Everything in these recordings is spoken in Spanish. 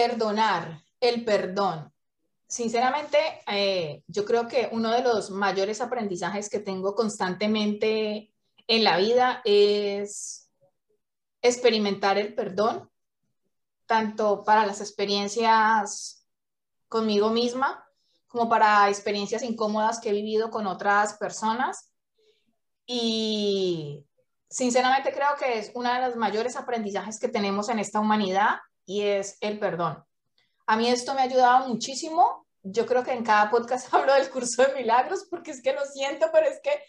Perdonar, el perdón. Sinceramente, eh, yo creo que uno de los mayores aprendizajes que tengo constantemente en la vida es experimentar el perdón, tanto para las experiencias conmigo misma como para experiencias incómodas que he vivido con otras personas. Y sinceramente creo que es uno de los mayores aprendizajes que tenemos en esta humanidad y es el perdón. A mí esto me ha ayudado muchísimo. Yo creo que en cada podcast hablo del curso de milagros porque es que lo siento, pero es que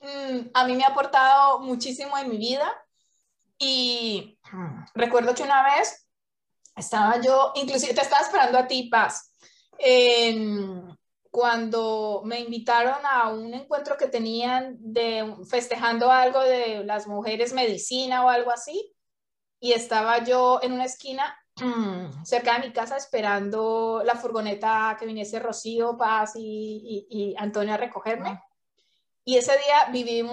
mm, a mí me ha aportado muchísimo en mi vida. Y recuerdo que una vez estaba yo, inclusive te estaba esperando a ti, Paz, cuando me invitaron a un encuentro que tenían de festejando algo de las mujeres medicina o algo así, y estaba yo en una esquina cerca de mi casa esperando la furgoneta que viniese Rocío, Paz y, y, Antonio a recogerme. Y ese día viví,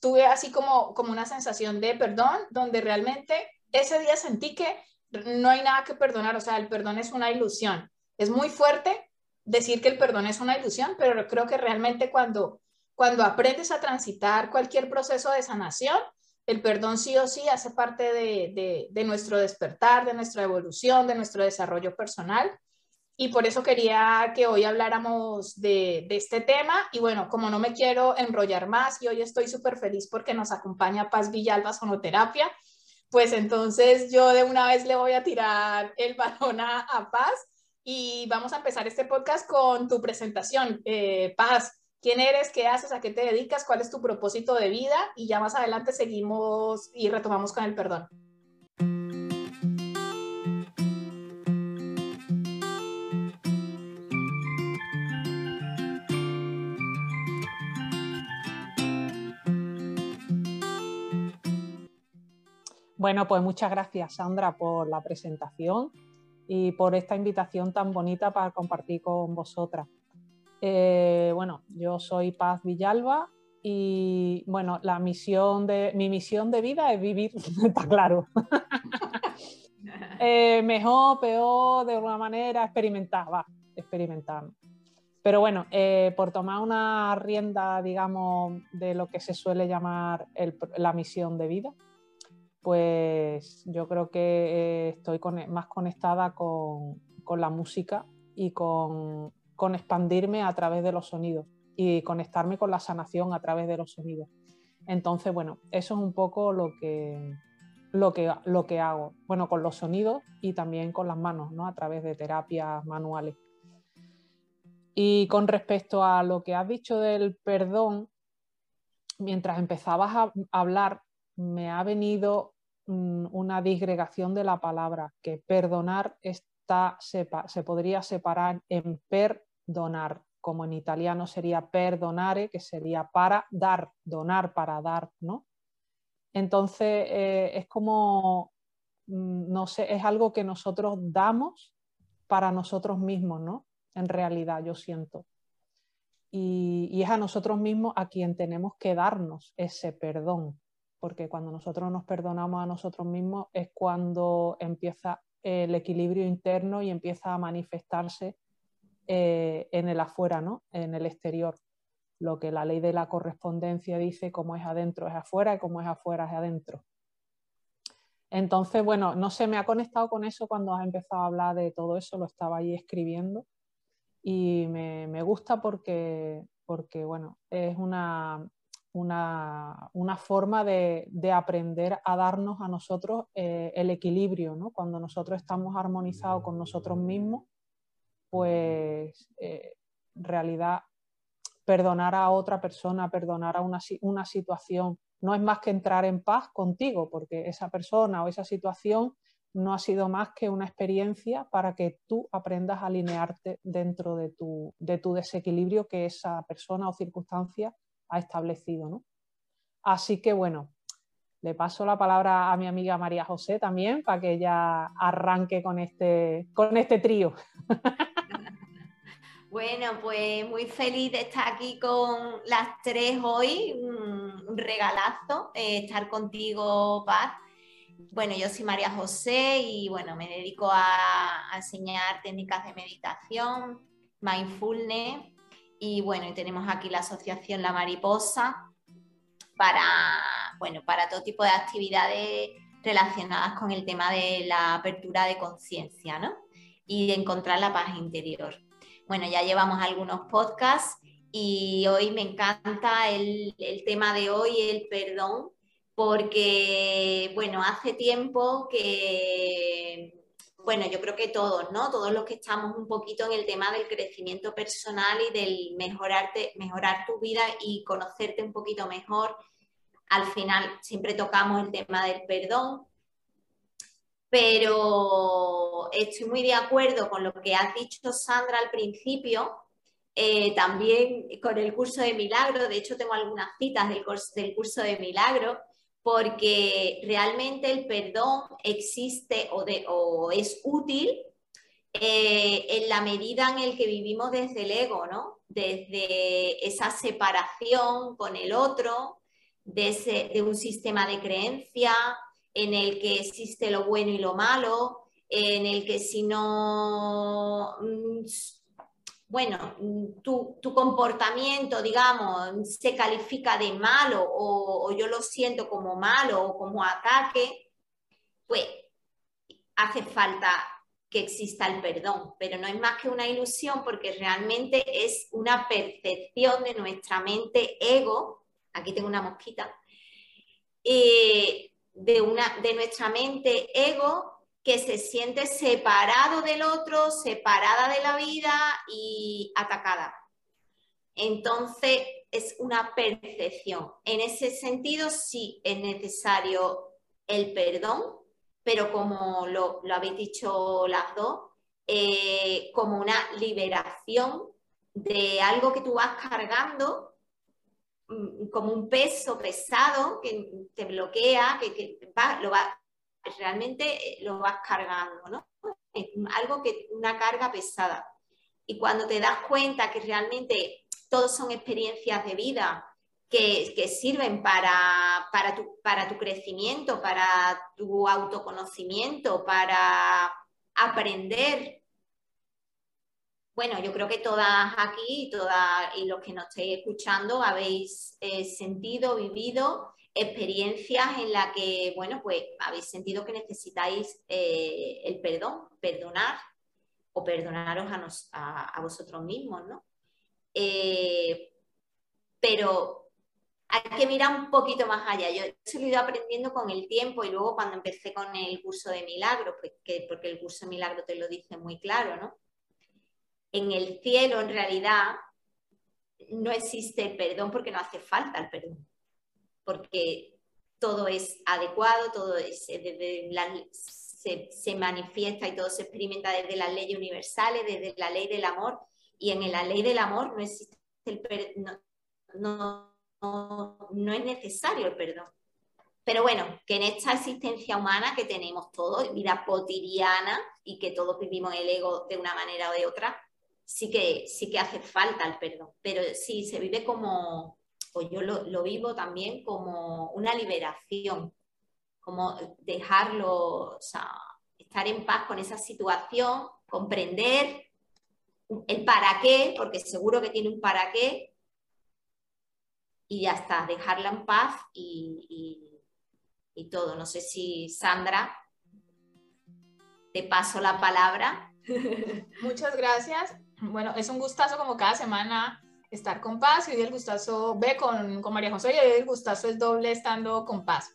tuve así como, como una sensación de perdón, donde realmente ese día sentí que no hay nada que perdonar, o sea, el perdón es una ilusión. Es muy fuerte decir que el perdón es una ilusión, pero creo que realmente cuando, cuando aprendes a transitar cualquier proceso de sanación, el perdón sí o sí hace parte de, de, nuestro despertar, de nuestra evolución, de nuestro desarrollo personal. Y por eso quería que hoy habláramos de, de, este tema. Y bueno, como no me quiero enrollar más y hoy estoy súper feliz porque nos acompaña Paz Villalba Sonoterapia, pues entonces yo de una vez le voy a tirar el balón a, Paz y vamos a empezar este podcast con tu presentación. Eh, Paz, quién eres, qué haces, a qué te dedicas, cuál es tu propósito de vida y ya más adelante seguimos y retomamos con el perdón. Bueno, pues muchas gracias, Sandra, por la presentación y por esta invitación tan bonita para compartir con vosotras. Eh, bueno, yo soy Paz Villalba y bueno, la misión de, mi misión de vida es vivir, está claro. Eh, mejor, peor, de alguna manera, experimentar, va, experimentar. Pero bueno, eh, por tomar una rienda, digamos, de lo que se suele llamar la misión de vida, pues yo creo que eh, estoy más conectada con, la música y con, expandirme a través de los sonidos y conectarme con la sanación a través de los sonidos. Entonces, bueno, eso es un poco lo que, lo que, lo que hago, bueno, con los sonidos y también con las manos, ¿no? A través de terapias manuales. Y con respecto a lo que has dicho del perdón, mientras empezabas a hablar, me ha venido Mm, una disgregación de la palabra, que perdonar está, se, podría separar en perdonar, como en italiano sería perdonare, que sería para dar, donar para dar, ¿no? Entonces eh, es como, mm, no sé, es algo que nosotros damos para nosotros mismos, ¿no? En realidad, yo siento. Y, es a nosotros mismos a quien tenemos que darnos ese perdón, porque cuando nosotros nos perdonamos a nosotros mismos es cuando empieza el equilibrio interno y empieza a manifestarse eh, en el afuera, ¿no? en el exterior. Lo que la ley de la correspondencia dice, como es adentro es afuera y como es afuera es adentro. Entonces, bueno, no sé, me ha conectado con eso cuando has empezado a hablar de todo eso, lo estaba ahí escribiendo y me, gusta porque, porque, bueno, es una, una, forma de, aprender a darnos a nosotros eh, el equilibrio, ¿no? Cuando nosotros estamos armonizados con nosotros mismos, pues eh, en realidad perdonar a otra persona, perdonar a una, una situación, no es más que entrar en paz contigo, porque esa persona o esa situación no ha sido más que una experiencia para que tú aprendas a alinearte dentro de tu, de tu desequilibrio que esa persona o circunstancia ha establecido. ¿no? Así que bueno, le paso la palabra a mi amiga María José también para que ella arranque con este, con este trío. Bueno, pues muy feliz de estar aquí con las tres hoy, un regalazo eh, estar contigo, Paz. Bueno, yo soy María José y bueno, me dedico a, enseñar técnicas de meditación, mindfulness y bueno, y tenemos aquí la asociación La Mariposa para, bueno, para todo tipo de actividades relacionadas con el tema de la apertura de conciencia, ¿no? Y de encontrar la paz interior. Bueno, ya llevamos algunos podcasts y hoy me encanta el, el tema de hoy, el perdón, porque, bueno, hace tiempo que, bueno, yo creo que todos, ¿no? Todos los que estamos un poquito en el tema del crecimiento personal y del mejorarte, mejorar tu vida y conocerte un poquito mejor, al final siempre tocamos el tema del perdón, pero estoy muy de acuerdo con lo que has dicho, Sandra, al principio, eh, también con el curso de milagro, de hecho tengo algunas citas del del curso de milagro, porque realmente el perdón existe o, es útil eh, en la medida en el que vivimos desde el ego, ¿no? Desde esa separación con el otro, de, de un sistema de creencia en el que existe lo bueno y lo malo, en el que si no mm, bueno, tu, comportamiento, digamos, se califica de malo o, yo lo siento como malo o como ataque, pues hace falta que exista el perdón, pero no es más que una ilusión porque realmente es una percepción de nuestra mente ego, aquí tengo una mosquita, eh, de, una, de nuestra mente ego que se siente separado del otro, separada de la vida y atacada. Entonces, es una percepción. En ese sentido, sí es necesario el perdón, pero como lo, habéis dicho las dos, eh, como una liberación de algo que tú vas cargando como un peso pesado que te bloquea, que, lo va, realmente eh, lo vas cargando, ¿no? Es algo que, una carga pesada. Y cuando te das cuenta que realmente todos son experiencias de vida que, sirven para, para, tu, para tu crecimiento, para tu autoconocimiento, para aprender bueno, yo creo que todas aquí todas, y los que nos estéis escuchando habéis eh, sentido, vivido experiencias en las que, bueno, pues habéis sentido que necesitáis eh, el perdón, perdonar o perdonaros a, vosotros mismos, ¿no? Eh, pero hay que mirar un poquito más allá. Yo he ido aprendiendo con el tiempo y luego cuando empecé con el curso de milagros, pues porque el curso de milagros te lo dice muy claro, ¿no? En el cielo, en realidad, no existe el perdón porque no hace falta el perdón porque todo es adecuado, todo se, manifiesta y todo se experimenta desde las leyes universales, desde la ley del amor, y en la ley del amor no existe el no, no, es necesario el perdón. Pero bueno, que en esta existencia humana que tenemos todos, vida cotidiana y que todos vivimos el ego de una manera o de otra, sí que, sí que hace falta el perdón. Pero sí, se vive como, o yo lo, vivo también como una liberación, como dejarlo, o sea, estar en paz con esa situación, comprender el para qué, porque seguro que tiene un para qué, y ya está, dejarla en paz y, y todo. No sé si Sandra, te paso la palabra. Muchas gracias. Bueno, es un gustazo como cada semana estar con paz y hoy el gustazo, ve con, con María José y hoy el gustazo es doble estando con paz.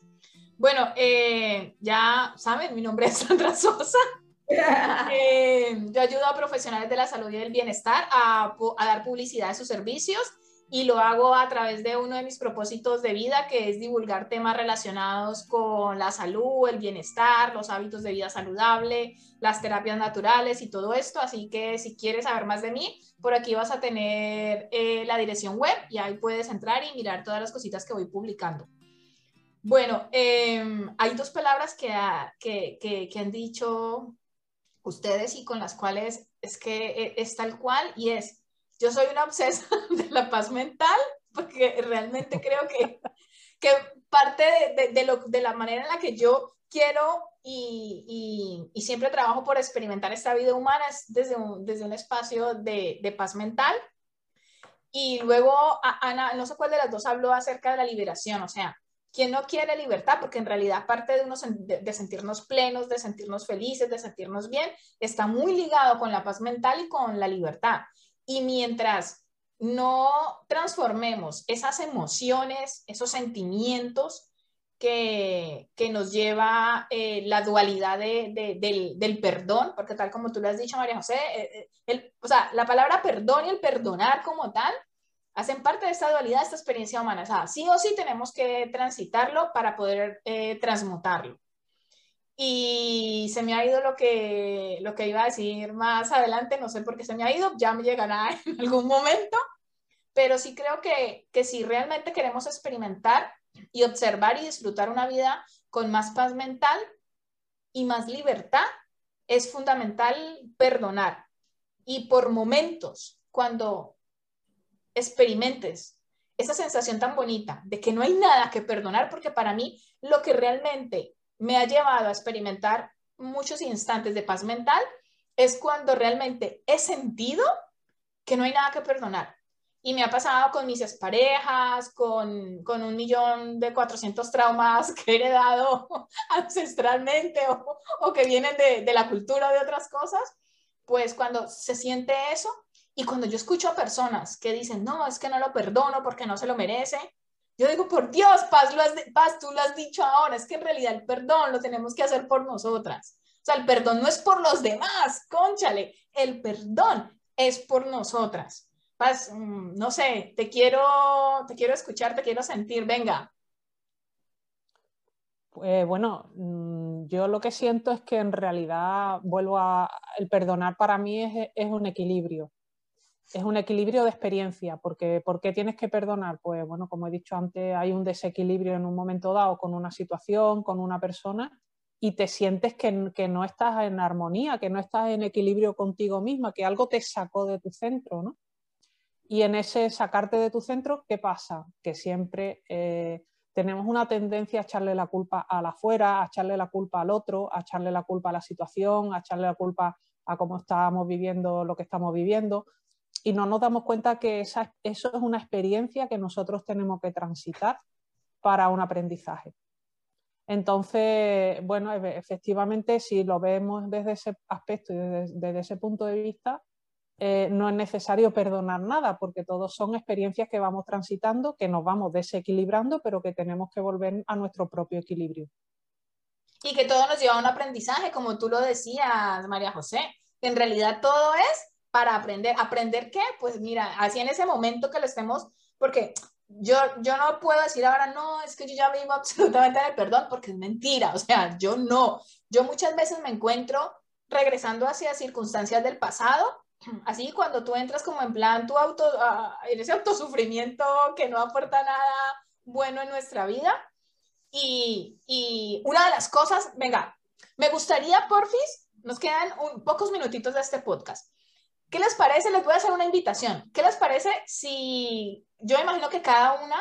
Bueno, eh, ya saben, mi nombre es Sandra Sosa. Eh, yo ayudo a profesionales de la salud y del bienestar a, a, dar publicidad de sus servicios y lo hago a través de uno de mis propósitos de vida, que es divulgar temas relacionados con la salud, el bienestar, los hábitos de vida saludable, las terapias naturales y todo esto. Así que si quieres saber más de mí, por aquí vas a tener eh, la dirección web y ahí puedes entrar y mirar todas las cositas que voy publicando. Bueno, em, hay dos palabras que, que, que, han dicho ustedes y con las cuales es que eh, es tal cual y es, yo soy una obsesa de la paz mental porque realmente creo que, que parte de, de, lo, de la manera en la que yo quiero y, y, siempre trabajo por experimentar esta vida humana desde un, desde un espacio de, de paz mental. Y luego, Ana, no sé cuál de las dos habló acerca de la liberación, o sea, ¿quién no quiere libertad? Porque en realidad parte de, uno, de, sentirnos plenos, de sentirnos felices, de sentirnos bien, está muy ligado con la paz mental y con la libertad. Y mientras no transformemos esas emociones, esos sentimientos que, que nos lleva eh, la dualidad de, del, del, perdón, porque tal como tú le has dicho, María José, eh, eh, o sea, la palabra perdón y el perdonar como tal hacen parte de esta dualidad, de esta experiencia humana. O sí o sí tenemos que transitarlo para poder transmutarlo. Y se me ha ido lo que, lo que iba a decir más adelante, no sé por qué se me ha ido, ya me llegará en algún momento, pero sí creo que, que si realmente queremos experimentar y observar y disfrutar una vida con más paz mental y más libertad, es fundamental perdonar. Y por momentos, cuando experimentes esa sensación tan bonita de que no hay nada que perdonar, porque para mí lo que realmente me ha llevado a experimentar muchos instantes de paz mental es cuando realmente he sentido que no hay nada que perdonar. Y me ha pasado con mis exparejas, con, con un millón de 400 traumas que he heredado ancestralmente o, que vienen de, de, la cultura de otras cosas, pues cuando se siente eso y cuando yo escucho a personas que dicen, no, es que no lo perdono porque no se lo merece, yo digo, por Dios, Paz, tú lo has dicho ahora, es que en realidad el perdón lo tenemos que hacer por nosotras. O sea, el perdón no es por los demás, conchale, el perdón es por nosotras. Paz, mm, no sé, te quiero, te quiero escuchar, te quiero sentir, venga. Pues bueno, mm, yo lo que siento es que en realidad vuelvo a, el perdonar para mí es, es un equilibrio, es un equilibrio de experiencia, porque ¿por qué tienes que perdonar? Pues bueno, como he dicho antes, hay un desequilibrio en un momento dado con una situación, con una persona, y te sientes que, que, no estás en armonía, que no estás en equilibrio contigo misma, que algo te sacó de tu centro, ¿no? Y en ese sacarte de tu centro, ¿qué pasa? Que siempre eh, tenemos una tendencia a echarle la culpa a la afuera, a echarle la culpa al otro, a echarle la culpa a la situación, a echarle la culpa a cómo estamos viviendo lo que estamos viviendo. Y no nos damos cuenta que esa, eso es una experiencia que nosotros tenemos que transitar para un aprendizaje. Entonces, bueno, efectivamente, si lo vemos desde ese aspecto y desde, ese punto de vista, eh, no es necesario perdonar nada, porque todos son experiencias que vamos transitando, que nos vamos desequilibrando, pero que tenemos que volver a nuestro propio equilibrio. Y que todo nos lleva a un aprendizaje, como tú lo decías, María José. En realidad todo es para aprender. ¿Aprender qué? Pues mira, así en ese momento que lo estemos, porque yo, yo no puedo decir ahora, no, es que yo ya vivo absolutamente de perdón, porque es mentira. O sea, yo no. Yo muchas veces me encuentro regresando hacia circunstancias del pasado así cuando tú entras como en plan tu auto, uh, en ese autosufrimiento que no aporta nada bueno en nuestra vida. Y, y una de las cosas, venga, me gustaría, porfis, nos quedan pocos minutitos de este podcast. ¿Qué les parece? Les voy a hacer una invitación. ¿Qué les parece si yo imagino que cada una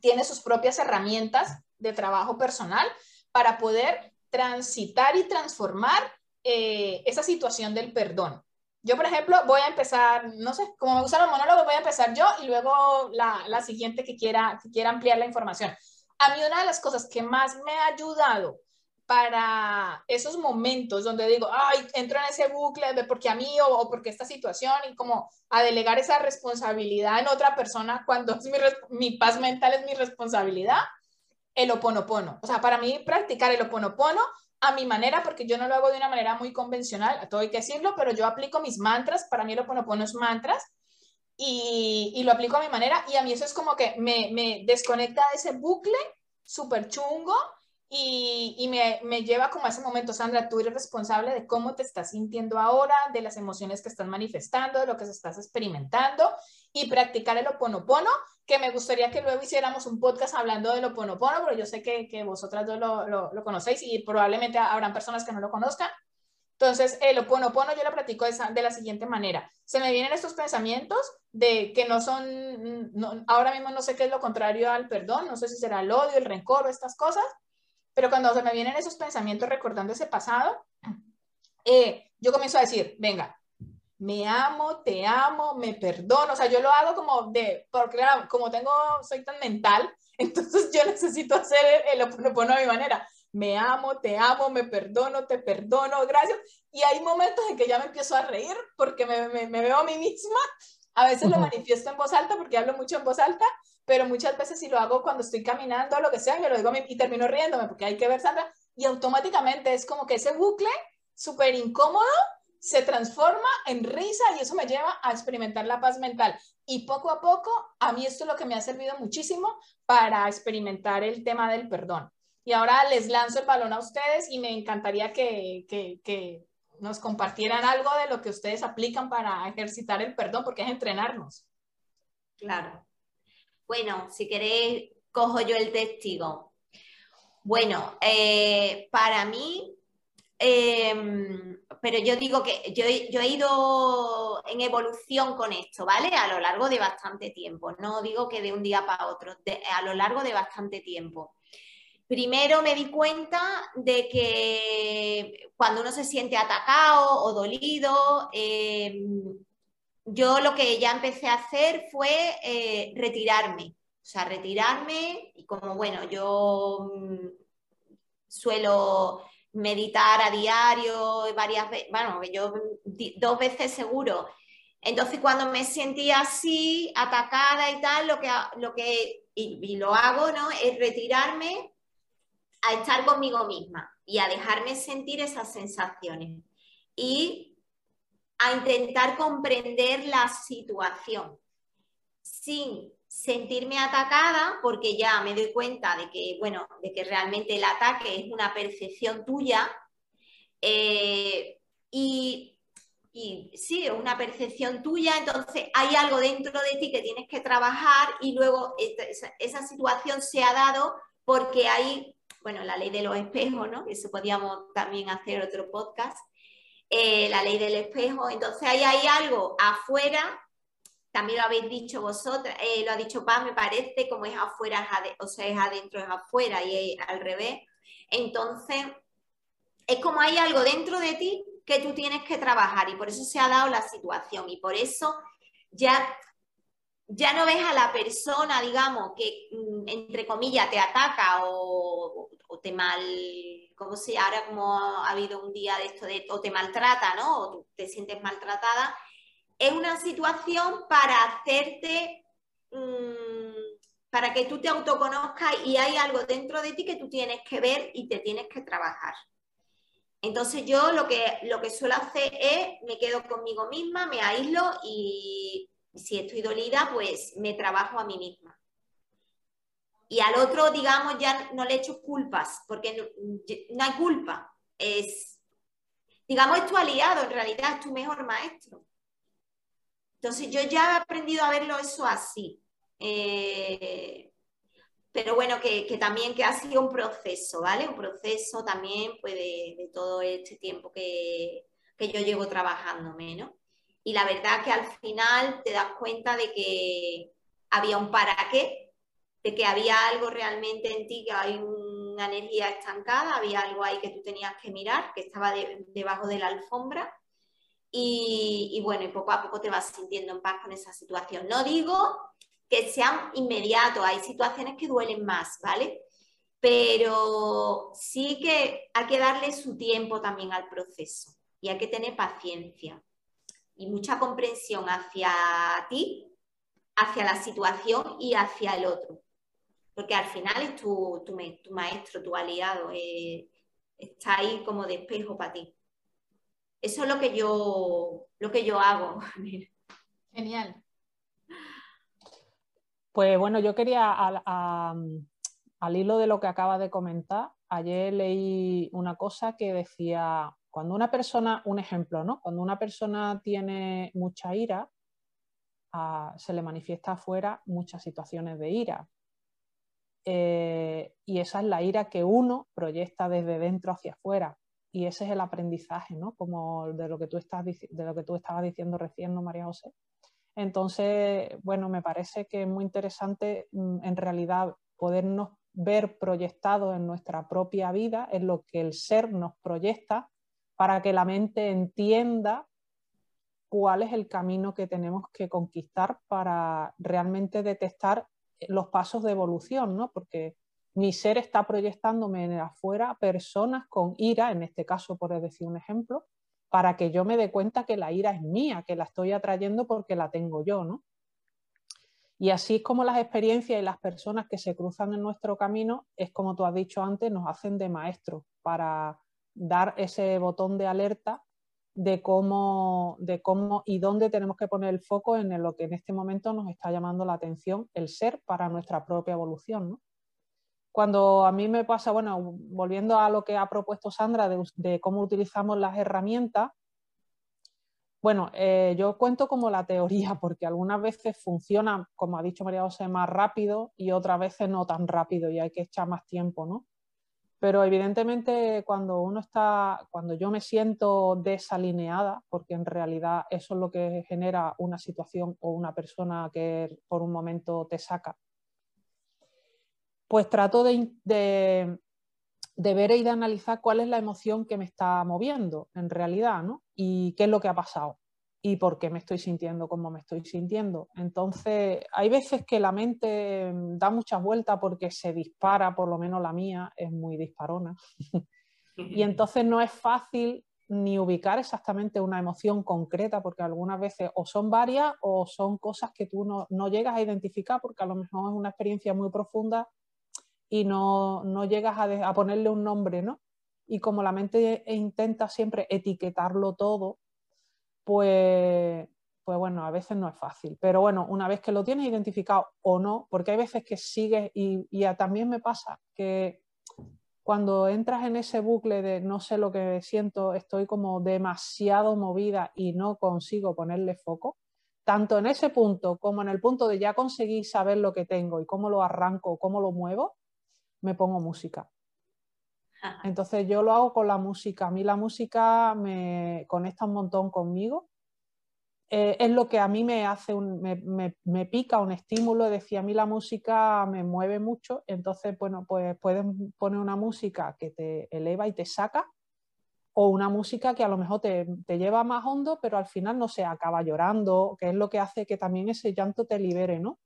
tiene sus propias herramientas de trabajo personal para poder transitar y transformar eh, esa situación del perdón? Yo, por ejemplo, voy a empezar, no sé, como me gustan los monólogos, voy a empezar yo y luego la, la siguiente que quiera, que quiera ampliar la información. A mí una de las cosas que más me ha ayudado para esos momentos donde digo, ay, entro en ese bucle de porque a mí o, o, porque esta situación y como a delegar esa responsabilidad en otra persona cuando es mi, mi paz mental es mi responsabilidad, el oponopono. O sea, para mí practicar el oponopono a mi manera, porque yo no lo hago de una manera muy convencional, todo hay que decirlo, pero yo aplico mis mantras, para mí el Oponopono es mantras, y, y, lo aplico a mi manera, y a mí eso es como que me, me desconecta de ese bucle súper chungo y, y me, me, lleva como a ese momento, Sandra, tú eres responsable de cómo te estás sintiendo ahora, de las emociones que estás manifestando, de lo que estás experimentando, y practicar el oponopono, que me gustaría que luego hiciéramos un podcast hablando del oponopono, porque yo sé que, que vosotras dos lo, lo, lo, conocéis y probablemente habrán personas que no lo conozcan. Entonces, el oponopono yo lo practico de, de la siguiente manera. Se me vienen estos pensamientos de que no son, no, ahora mismo no sé qué es lo contrario al perdón, no sé si será el odio, el rencor o estas cosas, pero cuando se me vienen esos pensamientos recordando ese pasado, eh, yo comienzo a decir, venga, me amo, te amo, me perdono, o sea, yo lo hago como de, porque como tengo, soy tan mental, entonces yo necesito hacer el, pongo a mi manera, me amo, te amo, me perdono, te perdono, gracias, y hay momentos en que ya me empiezo a reír porque me, veo a mí misma, a veces lo manifiesto en voz alta porque hablo mucho en voz alta, pero muchas veces si lo hago cuando estoy caminando o lo que sea, me lo digo a mí y termino riéndome porque hay que ver, Sandra, y automáticamente es como que ese bucle súper incómodo se transforma en risa y eso me lleva a experimentar la paz mental. Y poco a poco, a mí esto es lo que me ha servido muchísimo para experimentar el tema del perdón. Y ahora les lanzo el balón a ustedes y me encantaría que, que, que nos compartieran algo de lo que ustedes aplican para ejercitar el perdón, porque es entrenarnos. Claro. Bueno, si queréis, cojo yo el testigo. Bueno, eh, para mí Em, pero yo digo que yo, he ido en evolución con esto, ¿vale? A lo largo de bastante tiempo. No digo que de un día para otro, a lo largo de bastante tiempo. Primero me di cuenta de que cuando uno se siente atacado o dolido, em, yo lo que ya empecé a hacer fue eh, retirarme. O sea, retirarme y como, bueno, yo mm, suelo meditar a diario varias veces, bueno, yo dos veces seguro. Entonces cuando me sentía así, atacada y tal, lo que, lo que y, lo hago, ¿no? Es retirarme a estar conmigo misma y a dejarme sentir esas sensaciones y a intentar comprender la situación sin sentirme atacada porque ya me doy cuenta de que, bueno, de que realmente el ataque es una percepción tuya eh, y, y, sí, es una percepción tuya, entonces hay algo dentro de ti que tienes que trabajar y luego esa, situación se ha dado porque hay, bueno, la ley de los espejos, ¿no? Eso podíamos también hacer otro podcast, eh, la ley del espejo, entonces ahí hay algo afuera también lo habéis dicho vosotras, eh, lo ha dicho Paz, me parece, como es afuera, o sea, es adentro, es afuera y es al revés. Entonces, es como hay algo dentro de ti que tú tienes que trabajar y por eso se ha dado la situación y por eso ya, ya no ves a la persona, digamos, que mm, entre comillas te ataca o, te mal, como si ahora como ha habido un día de esto de o te maltrata, ¿no? O tú te sientes maltratada, es una situación para hacerte, mm, para que tú te autoconozcas y hay algo dentro de ti que tú tienes que ver y te tienes que trabajar. Entonces yo lo que, lo que suelo hacer es, me quedo conmigo misma, me aíslo y si estoy dolida, pues me trabajo a mí misma. Y al otro, digamos, ya no le echo culpas, porque no, no hay culpa. Es, digamos, es tu aliado, en realidad es tu mejor maestro. Entonces yo ya he aprendido a verlo eso así. Eh, pero bueno, que, también que ha sido un proceso, ¿vale? Un proceso también pues, de, todo este tiempo que, yo llevo trabajándome, ¿no? Y la verdad que al final te das cuenta de que había un para qué, de que había algo realmente en ti, que hay una energía estancada, había algo ahí que tú tenías que mirar, que estaba debajo de la alfombra y, bueno, y poco a poco te vas sintiendo en paz con esa situación. No digo que sean inmediatos, hay situaciones que duelen más, ¿vale? Pero sí que hay que darle su tiempo también al proceso y hay que tener paciencia y mucha comprensión hacia ti, hacia la situación y hacia el otro. Porque al final es tu, tu, maestro, tu aliado, eh, está ahí como de espejo para ti. Eso es lo que yo, lo que yo hago. Genial. Pues bueno, yo quería, al, hilo de lo que acaba de comentar, ayer leí una cosa que decía, cuando una persona, un ejemplo, ¿no? Cuando una persona tiene mucha ira, ah, se le manifiesta afuera muchas situaciones de ira. Eh, y esa es la ira que uno proyecta desde dentro hacia afuera y ese es el aprendizaje, ¿no? Como de lo que tú, estás, de lo que tú estabas diciendo recién, ¿no, María José? Entonces, bueno, me parece que es muy interesante mm, en realidad podernos ver proyectado en nuestra propia vida, es lo que el ser nos proyecta para que la mente entienda cuál es el camino que tenemos que conquistar para realmente detectar los pasos de evolución, ¿no? Porque mi ser está proyectándome en afuera personas con ira, en este caso por decir un ejemplo, para que yo me dé cuenta que la ira es mía, que la estoy atrayendo porque la tengo yo, ¿no? Y así es como las experiencias y las personas que se cruzan en nuestro camino, es como tú has dicho antes, nos hacen de maestros para dar ese botón de alerta de cómo, de cómo y dónde tenemos que poner el foco en lo que en este momento nos está llamando la atención el ser para nuestra propia evolución. Cuando a mí me pasa, bueno, volviendo a lo que ha propuesto Sandra de, cómo utilizamos las herramientas, bueno, eh, yo cuento como la teoría, porque algunas veces funciona, como ha dicho María José, más rápido y otras veces no tan rápido y hay que echar más tiempo, ¿no? Pero evidentemente cuando uno está, cuando yo me siento desalineada, porque en realidad eso es lo que genera una situación o una persona que por un momento te saca, pues trato de, de, ver y de analizar cuál es la emoción que me está moviendo en realidad, ¿no? Y qué es lo que ha pasado y por qué me estoy sintiendo como me estoy sintiendo. Entonces, hay veces que la mente mm, da muchas vueltas porque se dispara, por lo menos la mía es muy disparona. y entonces no es fácil ni ubicar exactamente una emoción concreta, porque algunas veces o son varias o son cosas que tú no, no llegas a identificar porque a lo mejor es una experiencia muy profunda y no, no llegas a, a, ponerle un nombre, ¿no? Y como la mente intenta siempre etiquetarlo todo, pues, pues bueno, a veces no es fácil. Pero bueno, una vez que lo tienes identificado o no, porque hay veces que sigues y, también me pasa que cuando entras en ese bucle de no sé lo que siento, estoy como demasiado movida y no consigo ponerle foco, tanto en ese punto como en el punto de ya conseguir saber lo que tengo y cómo lo arranco, cómo lo muevo, me pongo música. Entonces yo lo hago con la música. A mí la música me conecta un montón conmigo. Eh, es lo que a mí me hace, un, me, pica un estímulo. Decía, a mí la música me mueve mucho. Entonces, bueno, pues puedes poner una música que te eleva y te saca o una música que a lo mejor te, te, lleva más hondo, pero al final no se acaba llorando, que es lo que hace que también ese llanto te libere, ¿no?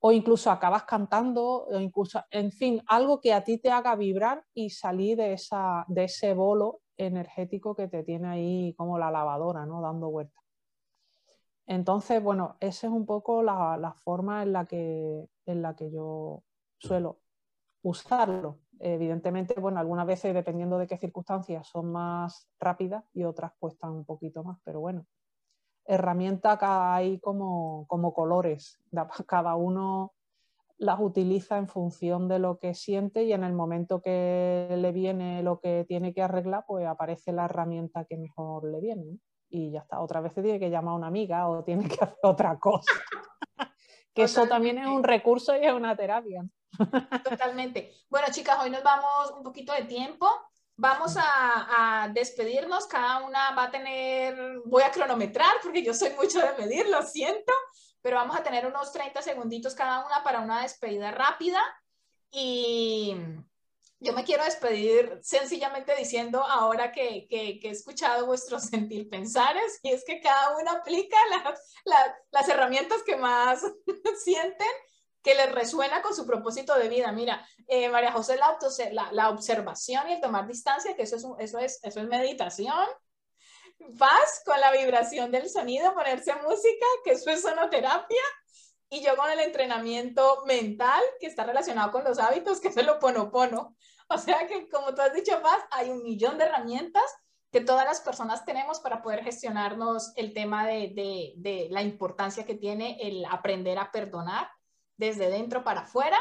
O incluso acabas cantando, o incluso, en fin, algo que a ti te haga vibrar y salir de, esa, de ese bolo energético que te tiene ahí como la lavadora, ¿no? Dando vueltas. Entonces, bueno, esa es un poco la, forma en la, que, en la que yo suelo usarlo. Evidentemente, bueno, algunas veces, dependiendo de qué circunstancias, son más rápidas y otras cuestan un poquito más, pero bueno, herramientas hay como, como colores, cada uno las utiliza en función de lo que siente y en el momento que le viene lo que tiene que arreglar, pues aparece la herramienta que mejor le viene. Y ya está, otra vez tiene que llamar a una amiga o tiene que hacer otra cosa. que eso también es un recurso y es una terapia. Totalmente. Bueno, chicas, hoy nos vamos un poquito de tiempo. Vamos a, despedirnos, cada una va a tener, voy a cronometrar porque yo soy mucho de medir, lo siento, pero vamos a tener unos 30 segunditos cada una para una despedida rápida. Y yo me quiero despedir sencillamente diciendo ahora que, que, he escuchado vuestros sentir pensares y es que cada una aplica las herramientas que más sienten que les resuena con su propósito de vida. Mira, eh, María José, la, la, observación y el tomar distancia, que eso es, eso es, eso es meditación. Paz con la vibración del sonido, ponerse música, que eso es sonoterapia. Y yo con el entrenamiento mental, que está relacionado con los hábitos, que es el oponopono. O sea que, como tú has dicho, Paz, hay un millón de herramientas que todas las personas tenemos para poder gestionarnos el tema de, de, de la importancia que tiene el aprender a perdonar desde dentro para afuera.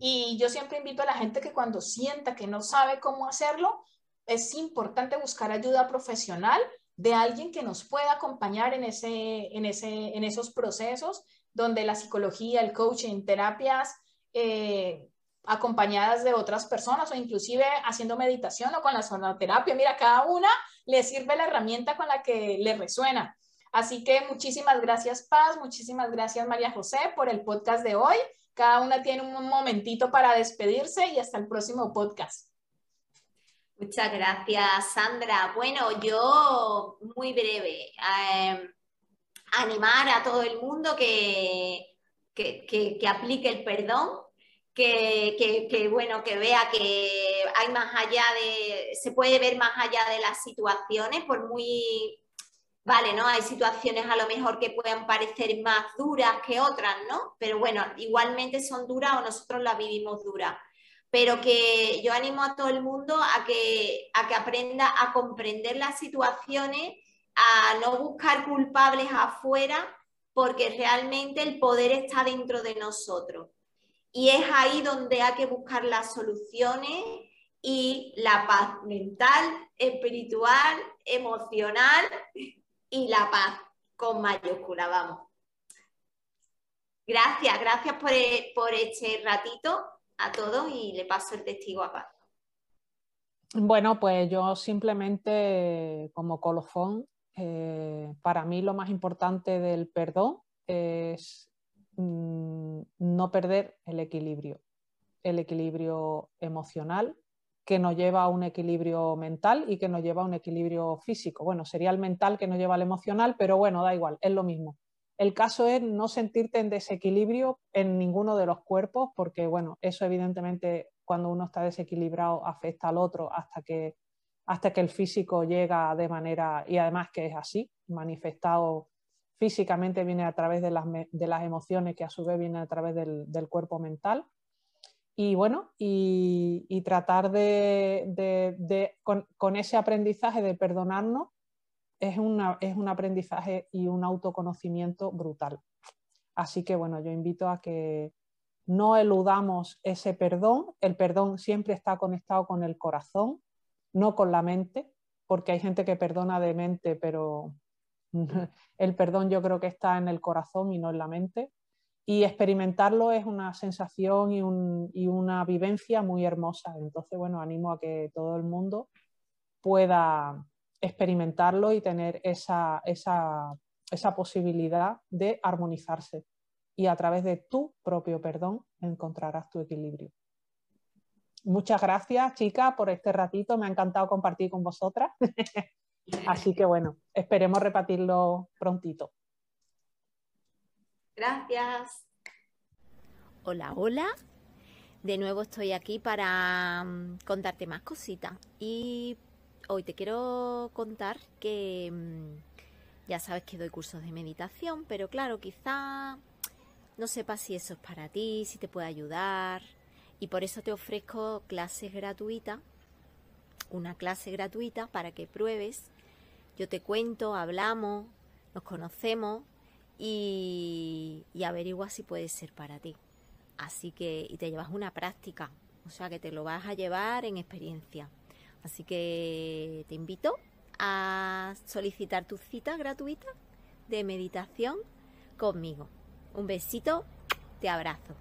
Y yo siempre invito a la gente que cuando sienta que no sabe cómo hacerlo, es importante buscar ayuda profesional de alguien que nos pueda acompañar en, ese, en, ese, en esos procesos donde la psicología, el coaching, terapias eh, acompañadas de otras personas o inclusive haciendo meditación o con la sonoterapia. Mira, cada una le sirve la herramienta con la que le resuena. Así que muchísimas gracias Paz, muchísimas gracias María José por el podcast de hoy. cada una tiene un momentito para despedirse y hasta el próximo podcast. Muchas gracias, Sandra. Bueno, yo muy breve. Em, animar a todo el mundo que, que, aplique el perdón, que, bueno, que vea que hay más allá de, se puede ver más allá de las situaciones, por muy, vale, ¿no? Hay situaciones a lo mejor que puedan parecer más duras que otras, ¿no? Pero bueno, igualmente son duras o nosotros las vivimos duras pero que yo animo a todo el mundo a que, a que aprenda a comprender las situaciones, a no buscar culpables afuera, porque realmente el poder está dentro de nosotros. Y es ahí donde hay que buscar las soluciones y la paz mental, espiritual, emocional y la paz con mayúscula, vamos. Gracias, gracias por, por este ratito a todos y le paso el testigo a Paz. Bueno, pues yo simplemente como colofón, eh, para mí lo más importante del perdón es mm, no perder el equilibrio, el equilibrio emocional que nos lleva a un equilibrio mental y que nos lleva a un equilibrio físico. Bueno, sería el mental que nos lleva al emocional, pero bueno, da igual, es lo mismo. El caso es no sentirte en desequilibrio en ninguno de los cuerpos, porque bueno, eso evidentemente cuando uno está desequilibrado afecta al otro hasta que, hasta que el físico llega de manera, y además que es así, manifestado físicamente viene a través de las, de las emociones que a su vez viene a través del, cuerpo mental. Y bueno, y, tratar de, con, ese aprendizaje de perdonarnos, es, es un aprendizaje y un autoconocimiento brutal. Así que bueno, yo invito a que no eludamos ese perdón. El perdón siempre está conectado con el corazón, no con la mente, porque hay gente que perdona de mente, pero el perdón yo creo que está en el corazón y no en la mente. Y experimentarlo es una sensación y, una vivencia muy hermosa. Entonces, bueno, animo a que todo el mundo pueda, experimentarlo y tener esa, posibilidad de armonizarse. Y a través de tu propio perdón encontrarás tu equilibrio. Muchas gracias, chicas, por este ratito. Me ha encantado compartir con vosotras. Así que bueno, esperemos repetirlo prontito. Gracias. Hola, hola. De nuevo estoy aquí para mm, contarte más cositas y hoy te quiero contar que mm, ya sabes que doy cursos de meditación, pero claro, quizá no sepas si eso es para ti, si te puede ayudar. Y por eso te ofrezco clases gratuitas, una clase gratuita para que pruebes. Yo te cuento, hablamos, nos conocemos y, averigua si puede ser para ti. Así que, y te llevas una práctica, o sea que te lo vas a llevar en experiencia. Así que te invito a solicitar tu cita gratuita de meditación conmigo. Un besito, te abrazo.